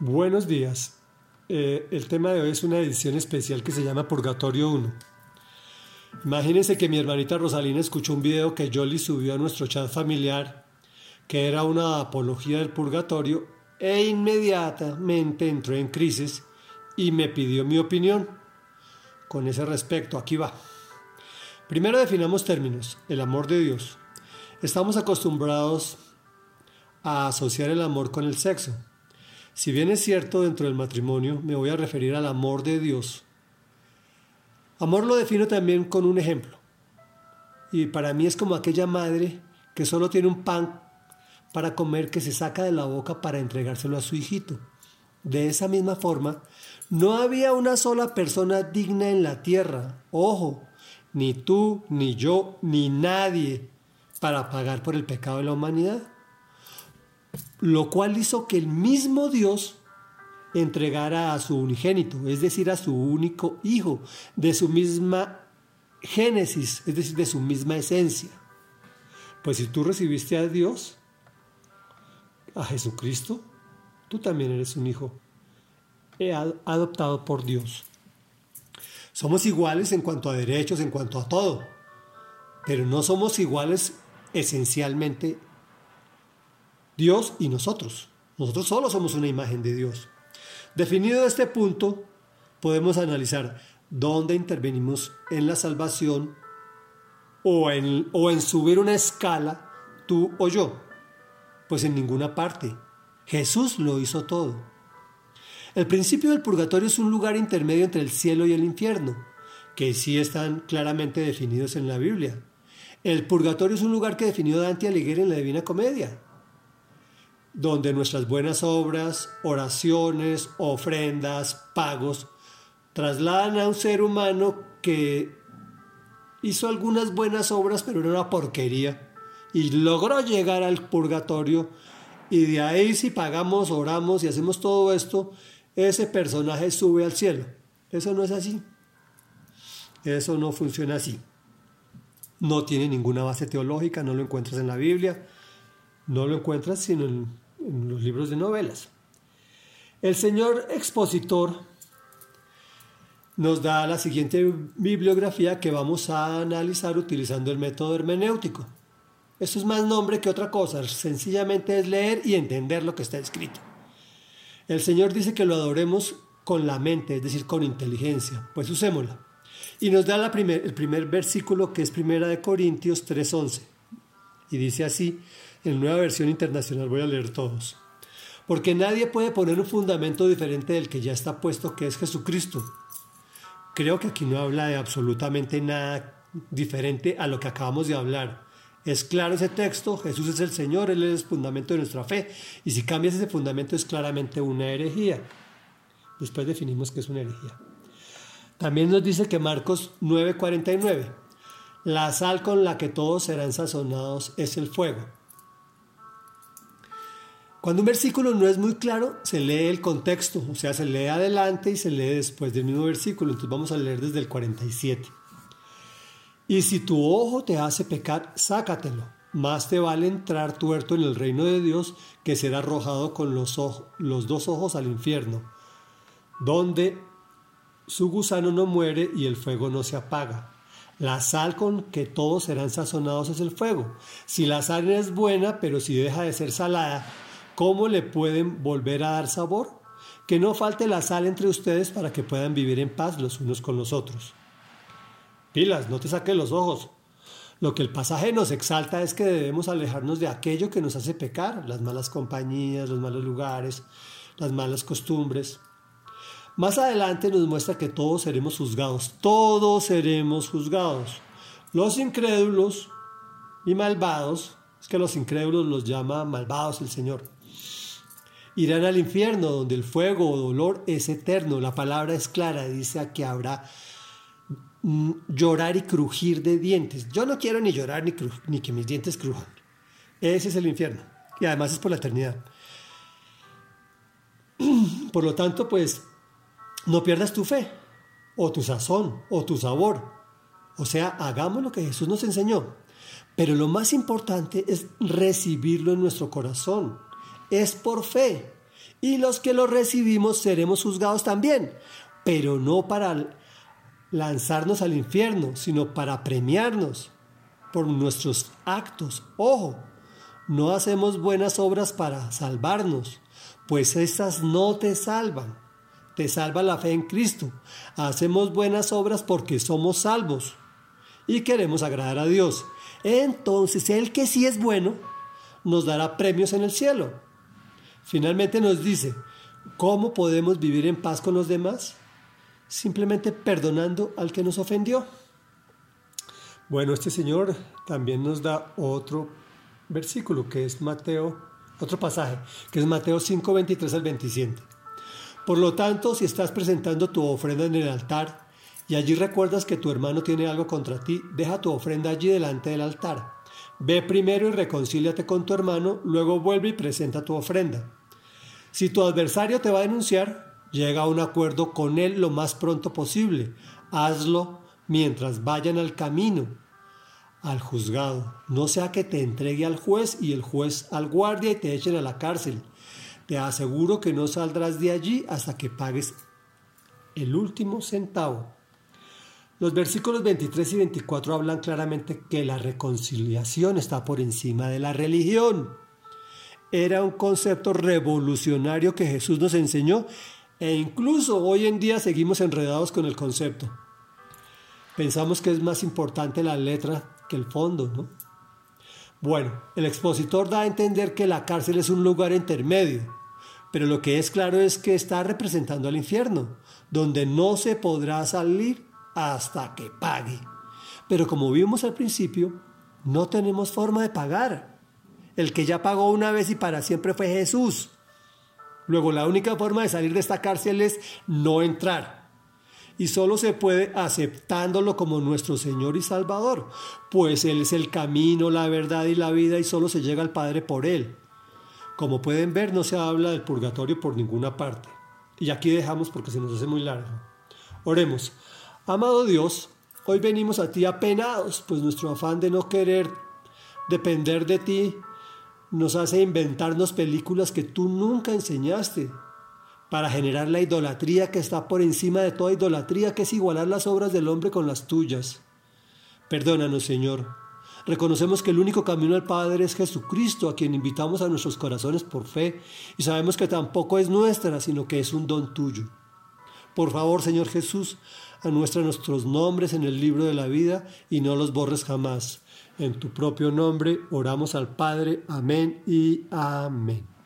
Buenos días. Eh, el tema de hoy es una edición especial que se llama Purgatorio 1. Imagínense que mi hermanita Rosalina escuchó un video que Jolly subió a nuestro chat familiar, que era una apología del purgatorio, e inmediatamente entró en crisis y me pidió mi opinión. Con ese respecto, aquí va. Primero definamos términos. El amor de Dios. Estamos acostumbrados a asociar el amor con el sexo. Si bien es cierto dentro del matrimonio, me voy a referir al amor de Dios. Amor lo defino también con un ejemplo. Y para mí es como aquella madre que solo tiene un pan para comer que se saca de la boca para entregárselo a su hijito. De esa misma forma, no había una sola persona digna en la tierra, ojo, ni tú, ni yo, ni nadie, para pagar por el pecado de la humanidad lo cual hizo que el mismo Dios entregara a su unigénito, es decir, a su único hijo, de su misma génesis, es decir, de su misma esencia. Pues si tú recibiste a Dios, a Jesucristo, tú también eres un hijo adoptado por Dios. Somos iguales en cuanto a derechos, en cuanto a todo, pero no somos iguales esencialmente Dios y nosotros. Nosotros solo somos una imagen de Dios. Definido este punto, podemos analizar dónde intervenimos en la salvación o en, o en subir una escala, tú o yo. Pues en ninguna parte. Jesús lo hizo todo. El principio del purgatorio es un lugar intermedio entre el cielo y el infierno, que sí están claramente definidos en la Biblia. El purgatorio es un lugar que definió Dante Alighieri en la Divina Comedia donde nuestras buenas obras, oraciones, ofrendas, pagos, trasladan a un ser humano que hizo algunas buenas obras, pero era una porquería, y logró llegar al purgatorio, y de ahí si pagamos, oramos y hacemos todo esto, ese personaje sube al cielo. Eso no es así. Eso no funciona así. No tiene ninguna base teológica, no lo encuentras en la Biblia, no lo encuentras sino en en los libros de novelas. El señor expositor nos da la siguiente bibliografía que vamos a analizar utilizando el método hermenéutico. Esto es más nombre que otra cosa, sencillamente es leer y entender lo que está escrito. El Señor dice que lo adoremos con la mente, es decir, con inteligencia, pues usémosla. Y nos da el primer versículo que es Primera de Corintios 3:11. Y dice así, en nueva versión internacional voy a leer todos. Porque nadie puede poner un fundamento diferente del que ya está puesto, que es Jesucristo. Creo que aquí no habla de absolutamente nada diferente a lo que acabamos de hablar. Es claro ese texto, Jesús es el Señor, Él es el fundamento de nuestra fe. Y si cambias ese fundamento es claramente una herejía. Después definimos que es una herejía. También nos dice que Marcos 9:49, la sal con la que todos serán sazonados es el fuego. Cuando un versículo no es muy claro, se lee el contexto, o sea, se lee adelante y se lee después del mismo versículo. Entonces vamos a leer desde el 47. Y si tu ojo te hace pecar, sácatelo. Más te vale entrar tuerto en el reino de Dios que ser arrojado con los, los dos ojos al infierno, donde su gusano no muere y el fuego no se apaga. La sal con que todos serán sazonados es el fuego. Si la sal es buena, pero si deja de ser salada, ¿Cómo le pueden volver a dar sabor? Que no falte la sal entre ustedes para que puedan vivir en paz los unos con los otros. Pilas, no te saques los ojos. Lo que el pasaje nos exalta es que debemos alejarnos de aquello que nos hace pecar, las malas compañías, los malos lugares, las malas costumbres. Más adelante nos muestra que todos seremos juzgados, todos seremos juzgados. Los incrédulos y malvados, es que los incrédulos los llama malvados el Señor irán al infierno donde el fuego o dolor es eterno. La palabra es clara, dice que habrá mm, llorar y crujir de dientes. Yo no quiero ni llorar ni, ni que mis dientes crujan. Ese es el infierno. Y además es por la eternidad. Por lo tanto, pues, no pierdas tu fe, o tu sazón, o tu sabor. O sea, hagamos lo que Jesús nos enseñó. Pero lo más importante es recibirlo en nuestro corazón es por fe. y los que lo recibimos seremos juzgados también, pero no para lanzarnos al infierno, sino para premiarnos por nuestros actos. Ojo, no hacemos buenas obras para salvarnos, pues estas no te salvan. Te salva la fe en Cristo. Hacemos buenas obras porque somos salvos y queremos agradar a Dios. Entonces el que sí es bueno nos dará premios en el cielo. Finalmente nos dice, ¿cómo podemos vivir en paz con los demás? Simplemente perdonando al que nos ofendió. Bueno, este Señor también nos da otro versículo que es Mateo, otro pasaje, que es Mateo 5, 23 al 27. Por lo tanto, si estás presentando tu ofrenda en el altar y allí recuerdas que tu hermano tiene algo contra ti, deja tu ofrenda allí delante del altar. Ve primero y reconcíliate con tu hermano, luego vuelve y presenta tu ofrenda. Si tu adversario te va a denunciar, llega a un acuerdo con él lo más pronto posible. Hazlo mientras vayan al camino, al juzgado. No sea que te entregue al juez y el juez al guardia y te echen a la cárcel. Te aseguro que no saldrás de allí hasta que pagues el último centavo. Los versículos 23 y 24 hablan claramente que la reconciliación está por encima de la religión. Era un concepto revolucionario que Jesús nos enseñó e incluso hoy en día seguimos enredados con el concepto. Pensamos que es más importante la letra que el fondo, ¿no? Bueno, el expositor da a entender que la cárcel es un lugar intermedio, pero lo que es claro es que está representando al infierno, donde no se podrá salir hasta que pague. Pero como vimos al principio, no tenemos forma de pagar. El que ya pagó una vez y para siempre fue Jesús. Luego la única forma de salir de esta cárcel es no entrar. Y solo se puede aceptándolo como nuestro Señor y Salvador, pues Él es el camino, la verdad y la vida y solo se llega al Padre por Él. Como pueden ver, no se habla del purgatorio por ninguna parte. Y aquí dejamos porque se nos hace muy largo. Oremos. Amado Dios, hoy venimos a ti apenados, pues nuestro afán de no querer depender de ti nos hace inventarnos películas que tú nunca enseñaste para generar la idolatría que está por encima de toda idolatría, que es igualar las obras del hombre con las tuyas. Perdónanos, Señor. Reconocemos que el único camino al Padre es Jesucristo, a quien invitamos a nuestros corazones por fe, y sabemos que tampoco es nuestra, sino que es un don tuyo. Por favor, Señor Jesús, anuestra nuestros nombres en el libro de la vida y no los borres jamás. En tu propio nombre oramos al Padre. Amén y amén.